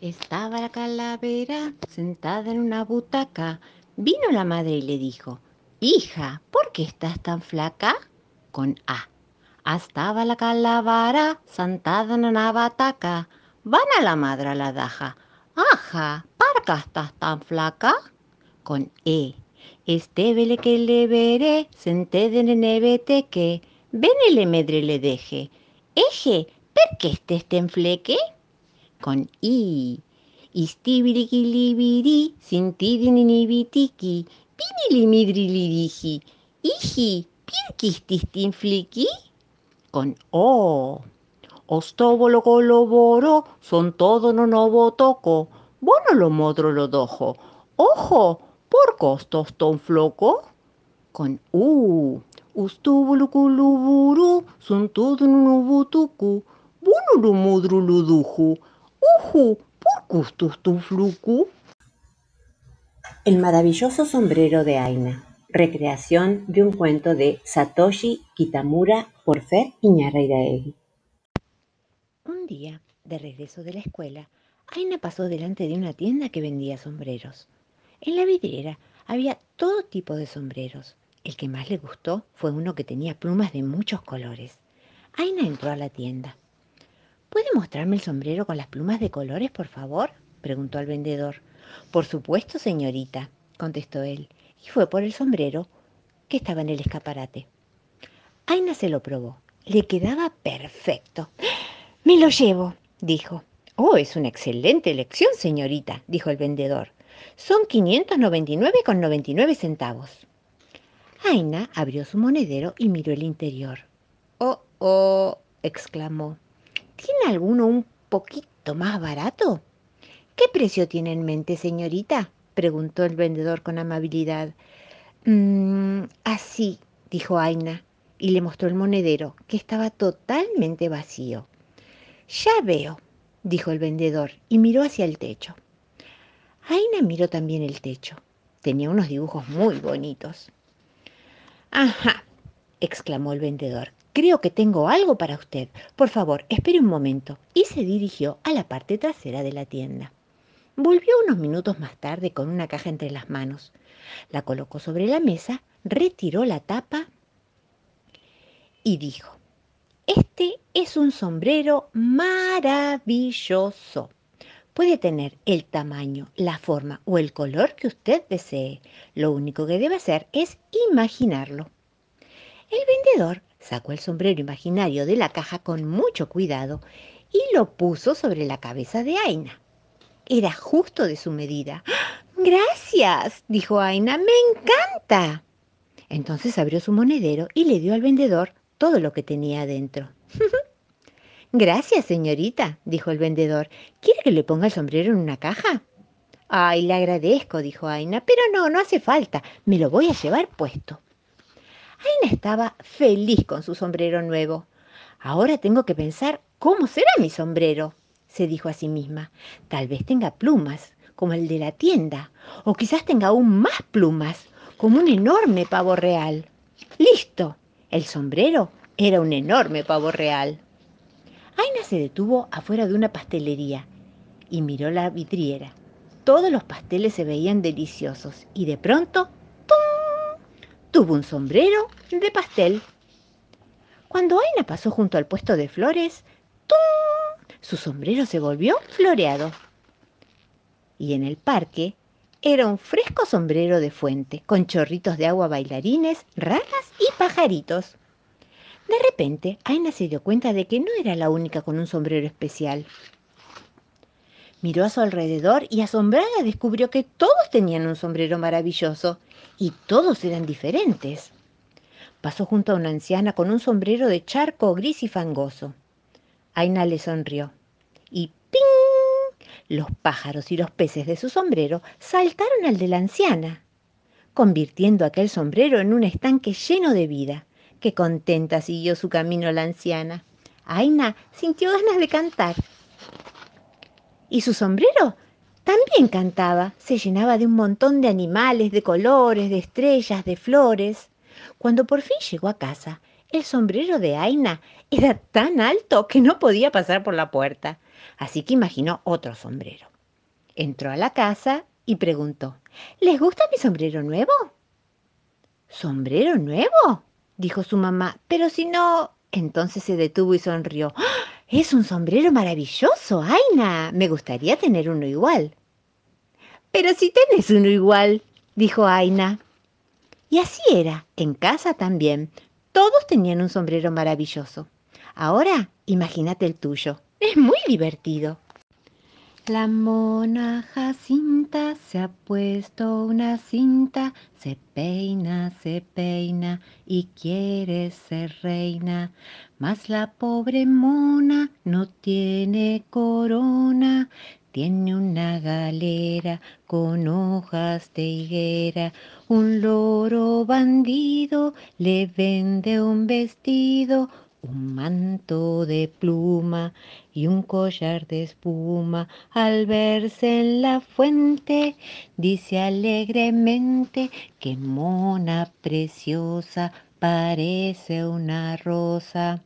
Estaba la calavera sentada en una butaca. Vino la madre y le dijo, Hija, ¿por qué estás tan flaca? Con A. Estaba la calavera sentada en una butaca. Van a la madre a la daja. Aja, ¿por qué estás tan flaca? Con E. Este vele que le veré, senté de neveteque. Ven le medre le deje. Eje, ¿per qué estés ten fleque? Con i. Istibirikilibiri, sintidininibitiki, pinilimirilidihi, iji, pirkististinfliki, con o. Ostóbolo coloboro, son todo no no toco, bono lo modro lo dojo, ojo, por costos ton floco, con u. Ustúbulo culuburu, son todo no no butuku, Uju, ¿por gustos tu flucu? El maravilloso sombrero de Aina, recreación de un cuento de Satoshi Kitamura por Fer Iñarreiraegui. Un día, de regreso de la escuela, Aina pasó delante de una tienda que vendía sombreros. En la vidriera había todo tipo de sombreros. El que más le gustó fue uno que tenía plumas de muchos colores. Aina entró a la tienda. ¿Puede mostrarme el sombrero con las plumas de colores, por favor? preguntó al vendedor. Por supuesto, señorita, contestó él, y fue por el sombrero que estaba en el escaparate. Aina se lo probó. Le quedaba perfecto. Me lo llevo, dijo. Oh, es una excelente elección, señorita, dijo el vendedor. Son 599,99 centavos. Aina abrió su monedero y miró el interior. Oh, oh, exclamó. ¿Tiene alguno un poquito más barato? ¿Qué precio tiene en mente, señorita? preguntó el vendedor con amabilidad. Mm, así, dijo Aina, y le mostró el monedero, que estaba totalmente vacío. Ya veo, dijo el vendedor, y miró hacia el techo. Aina miró también el techo. Tenía unos dibujos muy bonitos. Ajá, exclamó el vendedor. Creo que tengo algo para usted. Por favor, espere un momento. Y se dirigió a la parte trasera de la tienda. Volvió unos minutos más tarde con una caja entre las manos. La colocó sobre la mesa, retiró la tapa y dijo, Este es un sombrero maravilloso. Puede tener el tamaño, la forma o el color que usted desee. Lo único que debe hacer es imaginarlo. El vendedor sacó el sombrero imaginario de la caja con mucho cuidado y lo puso sobre la cabeza de Aina. Era justo de su medida. Gracias, dijo Aina, me encanta. Entonces abrió su monedero y le dio al vendedor todo lo que tenía adentro. Gracias, señorita, dijo el vendedor. ¿Quiere que le ponga el sombrero en una caja? Ay, le agradezco, dijo Aina, pero no, no hace falta. Me lo voy a llevar puesto. Aina estaba feliz con su sombrero nuevo. Ahora tengo que pensar cómo será mi sombrero, se dijo a sí misma. Tal vez tenga plumas, como el de la tienda, o quizás tenga aún más plumas, como un enorme pavo real. ¡Listo! El sombrero era un enorme pavo real. Aina se detuvo afuera de una pastelería y miró la vidriera. Todos los pasteles se veían deliciosos y de pronto tuvo un sombrero de pastel. Cuando Aina pasó junto al puesto de flores, su sombrero se volvió floreado. Y en el parque era un fresco sombrero de fuente, con chorritos de agua bailarines, ranas y pajaritos. De repente, Aina se dio cuenta de que no era la única con un sombrero especial. Miró a su alrededor y asombrada descubrió que todos tenían un sombrero maravilloso y todos eran diferentes. Pasó junto a una anciana con un sombrero de charco gris y fangoso. Aina le sonrió y ¡ping! Los pájaros y los peces de su sombrero saltaron al de la anciana, convirtiendo aquel sombrero en un estanque lleno de vida. Qué contenta siguió su camino la anciana. Aina sintió ganas de cantar y su sombrero también cantaba, se llenaba de un montón de animales, de colores, de estrellas, de flores. Cuando por fin llegó a casa, el sombrero de Aina era tan alto que no podía pasar por la puerta. así que imaginó otro sombrero. Entró a la casa y preguntó, ¿Les gusta mi sombrero nuevo? ¿Sombrero nuevo? dijo su mamá, pero si no... Entonces se detuvo y sonrió. ¡Ah! Es un sombrero maravilloso, Aina. Me gustaría tener uno igual. Pero si tenés uno igual, dijo Aina. Y así era, en casa también. Todos tenían un sombrero maravilloso. Ahora, imagínate el tuyo. Es muy divertido. La mona Jacinta se ha puesto una cinta, se peina, se peina y quiere ser reina. Mas la pobre mona no tiene corona, tiene una galera con hojas de higuera. Un loro bandido le vende un vestido, un manto de pluma y un collar de espuma. Al verse en la fuente, dice alegremente que mona preciosa parece una rosa.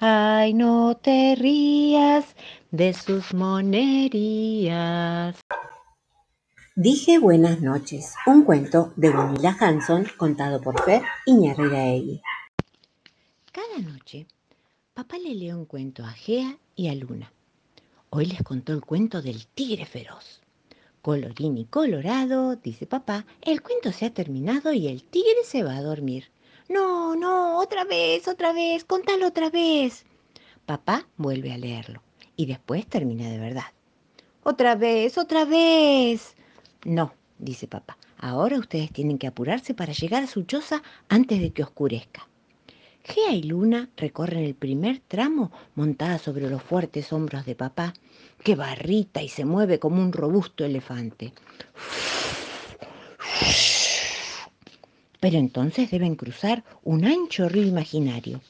Ay, no te rías de sus monerías. Dije buenas noches, un cuento de Gunilla Hanson contado por Fer Iñarriraegui. Noche, papá le lee un cuento a Gea y a Luna. Hoy les contó el cuento del tigre feroz. Colorín y colorado, dice papá, el cuento se ha terminado y el tigre se va a dormir. No, no, otra vez, otra vez, contalo otra vez. Papá vuelve a leerlo y después termina de verdad. Otra vez, otra vez. No, dice papá, ahora ustedes tienen que apurarse para llegar a su choza antes de que oscurezca. Gea y Luna recorren el primer tramo montada sobre los fuertes hombros de papá, que barrita y se mueve como un robusto elefante. Pero entonces deben cruzar un ancho río imaginario.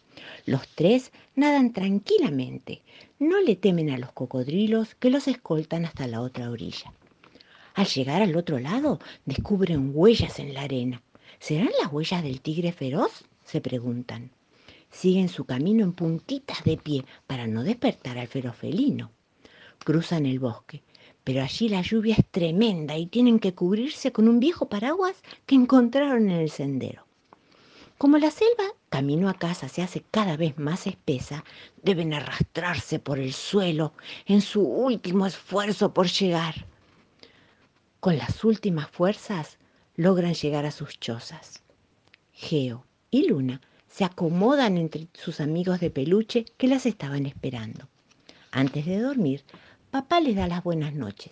Los tres nadan tranquilamente, no le temen a los cocodrilos que los escoltan hasta la otra orilla. Al llegar al otro lado, descubren huellas en la arena. ¿Serán las huellas del tigre feroz? se preguntan siguen su camino en puntitas de pie para no despertar al feroz felino. Cruzan el bosque, pero allí la lluvia es tremenda y tienen que cubrirse con un viejo paraguas que encontraron en el sendero. Como la selva camino a casa se hace cada vez más espesa, deben arrastrarse por el suelo en su último esfuerzo por llegar. Con las últimas fuerzas logran llegar a sus chozas. Geo y Luna se acomodan entre sus amigos de peluche que las estaban esperando. Antes de dormir, papá les da las buenas noches.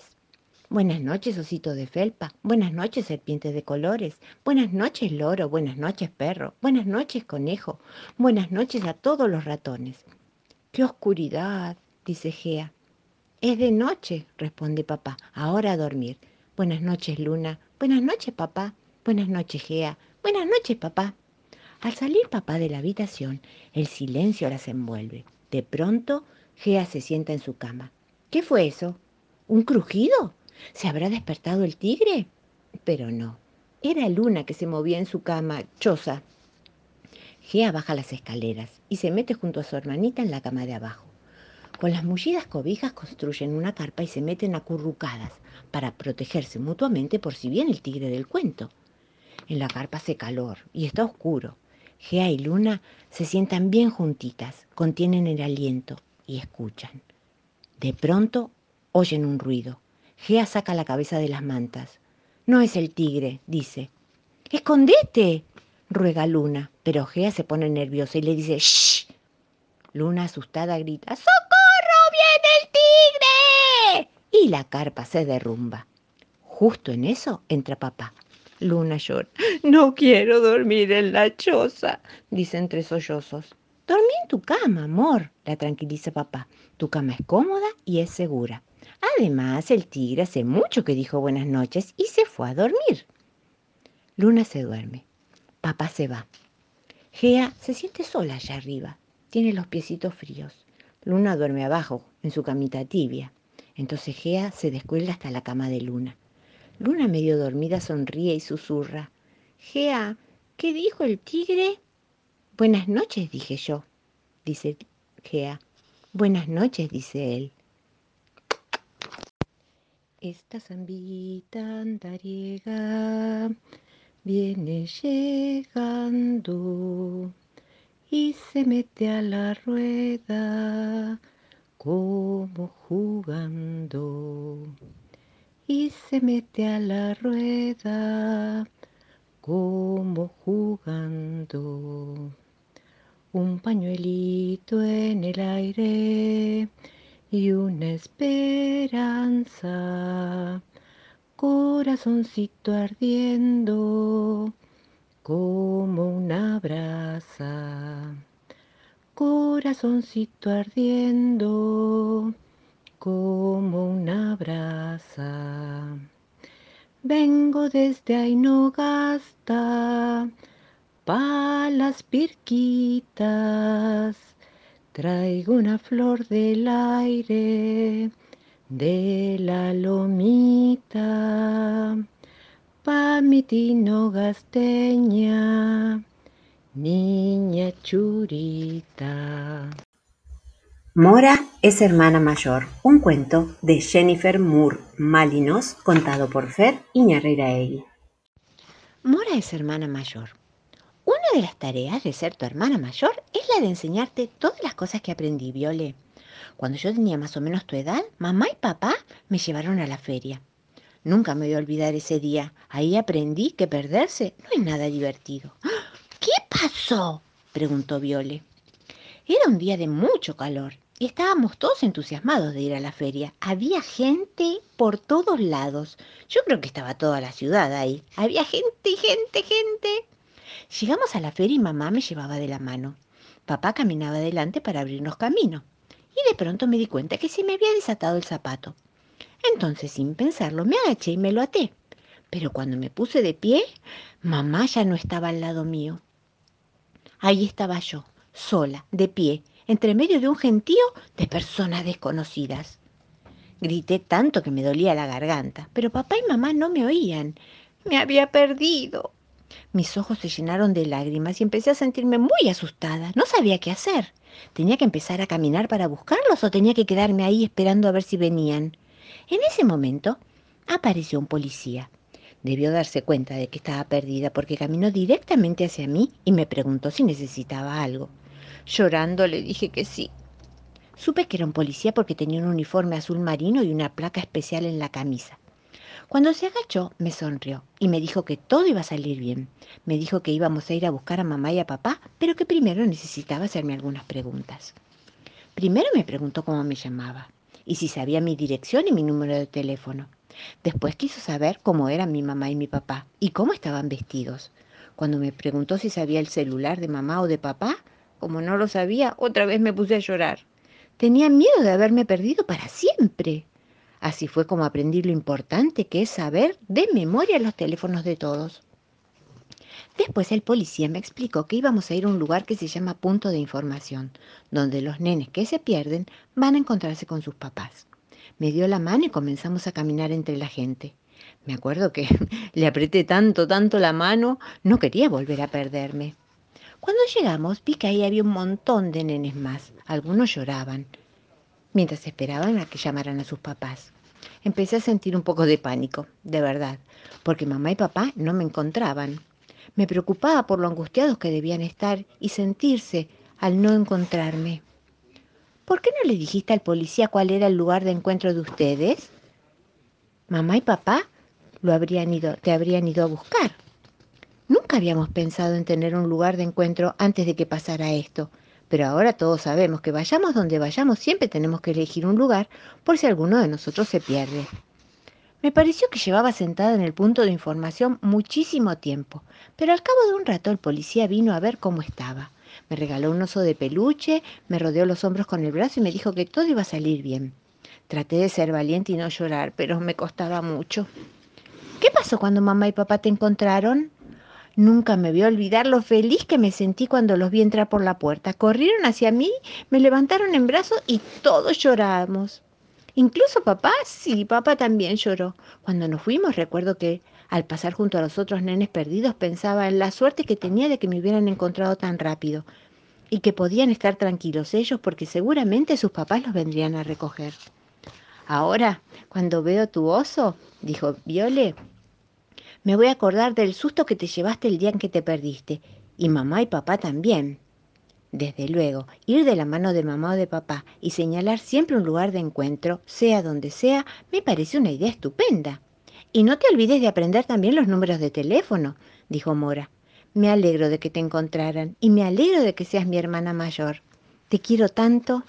Buenas noches, osito de felpa. Buenas noches, serpiente de colores. Buenas noches, loro. Buenas noches, perro. Buenas noches, conejo. Buenas noches a todos los ratones. ¡Qué oscuridad! dice Gea. Es de noche, responde papá. Ahora a dormir. Buenas noches, Luna. Buenas noches, papá. Buenas noches, Gea. Buenas noches, papá. Al salir papá de la habitación, el silencio las envuelve. De pronto, Gea se sienta en su cama. ¿Qué fue eso? ¿Un crujido? ¿Se habrá despertado el tigre? Pero no. Era Luna que se movía en su cama, choza. Gea baja las escaleras y se mete junto a su hermanita en la cama de abajo. Con las mullidas cobijas construyen una carpa y se meten acurrucadas para protegerse mutuamente por si viene el tigre del cuento. En la carpa hace calor y está oscuro. Gea y Luna se sientan bien juntitas, contienen el aliento y escuchan. De pronto oyen un ruido. Gea saca la cabeza de las mantas. No es el tigre, dice. ¡Escondete! ruega Luna, pero Gea se pone nerviosa y le dice ¡Shh! Luna asustada grita ¡Socorro! ¡Viene el tigre! Y la carpa se derrumba. Justo en eso entra papá. Luna llora. No quiero dormir en la choza, dice entre sollozos. Dormí en tu cama, amor, la tranquiliza papá. Tu cama es cómoda y es segura. Además, el tigre hace mucho que dijo buenas noches y se fue a dormir. Luna se duerme. Papá se va. Gea se siente sola allá arriba. Tiene los piecitos fríos. Luna duerme abajo, en su camita tibia. Entonces Gea se descuelga hasta la cama de Luna. Luna medio dormida sonríe y susurra. Gea, ¿qué dijo el tigre? Buenas noches, dije yo, dice Gea. Buenas noches, dice él. Esta zambita andariega viene llegando y se mete a la rueda como jugando y se mete a la rueda como jugando. Un pañuelito en el aire y una esperanza, corazoncito ardiendo como una brasa, corazoncito ardiendo como una brasa. Vengo desde Ainogasta pa' las pirquitas Traigo una flor del aire de la lomita pa' mi gasteña, niña churita. Mora es hermana mayor, un cuento de Jennifer Moore Malinos contado por Fer Iñarreiraegui. Mora es hermana mayor. Una de las tareas de ser tu hermana mayor es la de enseñarte todas las cosas que aprendí, Viole. Cuando yo tenía más o menos tu edad, mamá y papá me llevaron a la feria. Nunca me voy a olvidar ese día. Ahí aprendí que perderse no es nada divertido. ¿Qué pasó? preguntó Viole. Era un día de mucho calor y estábamos todos entusiasmados de ir a la feria. Había gente por todos lados. Yo creo que estaba toda la ciudad ahí. Había gente, gente, gente. Llegamos a la feria y mamá me llevaba de la mano. Papá caminaba adelante para abrirnos camino. Y de pronto me di cuenta que se me había desatado el zapato. Entonces, sin pensarlo, me agaché y me lo até. Pero cuando me puse de pie, mamá ya no estaba al lado mío. Ahí estaba yo, sola, de pie, entre medio de un gentío de personas desconocidas. Grité tanto que me dolía la garganta, pero papá y mamá no me oían. Me había perdido. Mis ojos se llenaron de lágrimas y empecé a sentirme muy asustada. No sabía qué hacer. ¿Tenía que empezar a caminar para buscarlos o tenía que quedarme ahí esperando a ver si venían? En ese momento apareció un policía. Debió darse cuenta de que estaba perdida porque caminó directamente hacia mí y me preguntó si necesitaba algo. Llorando le dije que sí. Supe que era un policía porque tenía un uniforme azul marino y una placa especial en la camisa. Cuando se agachó, me sonrió y me dijo que todo iba a salir bien. Me dijo que íbamos a ir a buscar a mamá y a papá, pero que primero necesitaba hacerme algunas preguntas. Primero me preguntó cómo me llamaba y si sabía mi dirección y mi número de teléfono. Después quiso saber cómo eran mi mamá y mi papá y cómo estaban vestidos. Cuando me preguntó si sabía el celular de mamá o de papá, como no lo sabía, otra vez me puse a llorar. Tenía miedo de haberme perdido para siempre. Así fue como aprendí lo importante que es saber de memoria los teléfonos de todos. Después el policía me explicó que íbamos a ir a un lugar que se llama punto de información, donde los nenes que se pierden van a encontrarse con sus papás. Me dio la mano y comenzamos a caminar entre la gente. Me acuerdo que le apreté tanto, tanto la mano, no quería volver a perderme. Cuando llegamos vi que ahí había un montón de nenes más. Algunos lloraban, mientras esperaban a que llamaran a sus papás. Empecé a sentir un poco de pánico, de verdad, porque mamá y papá no me encontraban. Me preocupaba por lo angustiados que debían estar y sentirse al no encontrarme. ¿Por qué no le dijiste al policía cuál era el lugar de encuentro de ustedes? Mamá y papá lo habrían ido, te habrían ido a buscar. Habíamos pensado en tener un lugar de encuentro antes de que pasara esto, pero ahora todos sabemos que vayamos donde vayamos siempre tenemos que elegir un lugar por si alguno de nosotros se pierde. Me pareció que llevaba sentada en el punto de información muchísimo tiempo, pero al cabo de un rato el policía vino a ver cómo estaba. Me regaló un oso de peluche, me rodeó los hombros con el brazo y me dijo que todo iba a salir bien. Traté de ser valiente y no llorar, pero me costaba mucho. ¿Qué pasó cuando mamá y papá te encontraron? Nunca me voy a olvidar lo feliz que me sentí cuando los vi entrar por la puerta. Corrieron hacia mí, me levantaron en brazos y todos lloramos. Incluso papá, sí, papá también lloró. Cuando nos fuimos recuerdo que al pasar junto a los otros nenes perdidos pensaba en la suerte que tenía de que me hubieran encontrado tan rápido y que podían estar tranquilos ellos porque seguramente sus papás los vendrían a recoger. Ahora, cuando veo tu oso, dijo Viole, me voy a acordar del susto que te llevaste el día en que te perdiste, y mamá y papá también. Desde luego, ir de la mano de mamá o de papá y señalar siempre un lugar de encuentro, sea donde sea, me parece una idea estupenda. Y no te olvides de aprender también los números de teléfono, dijo Mora. Me alegro de que te encontraran y me alegro de que seas mi hermana mayor. Te quiero tanto.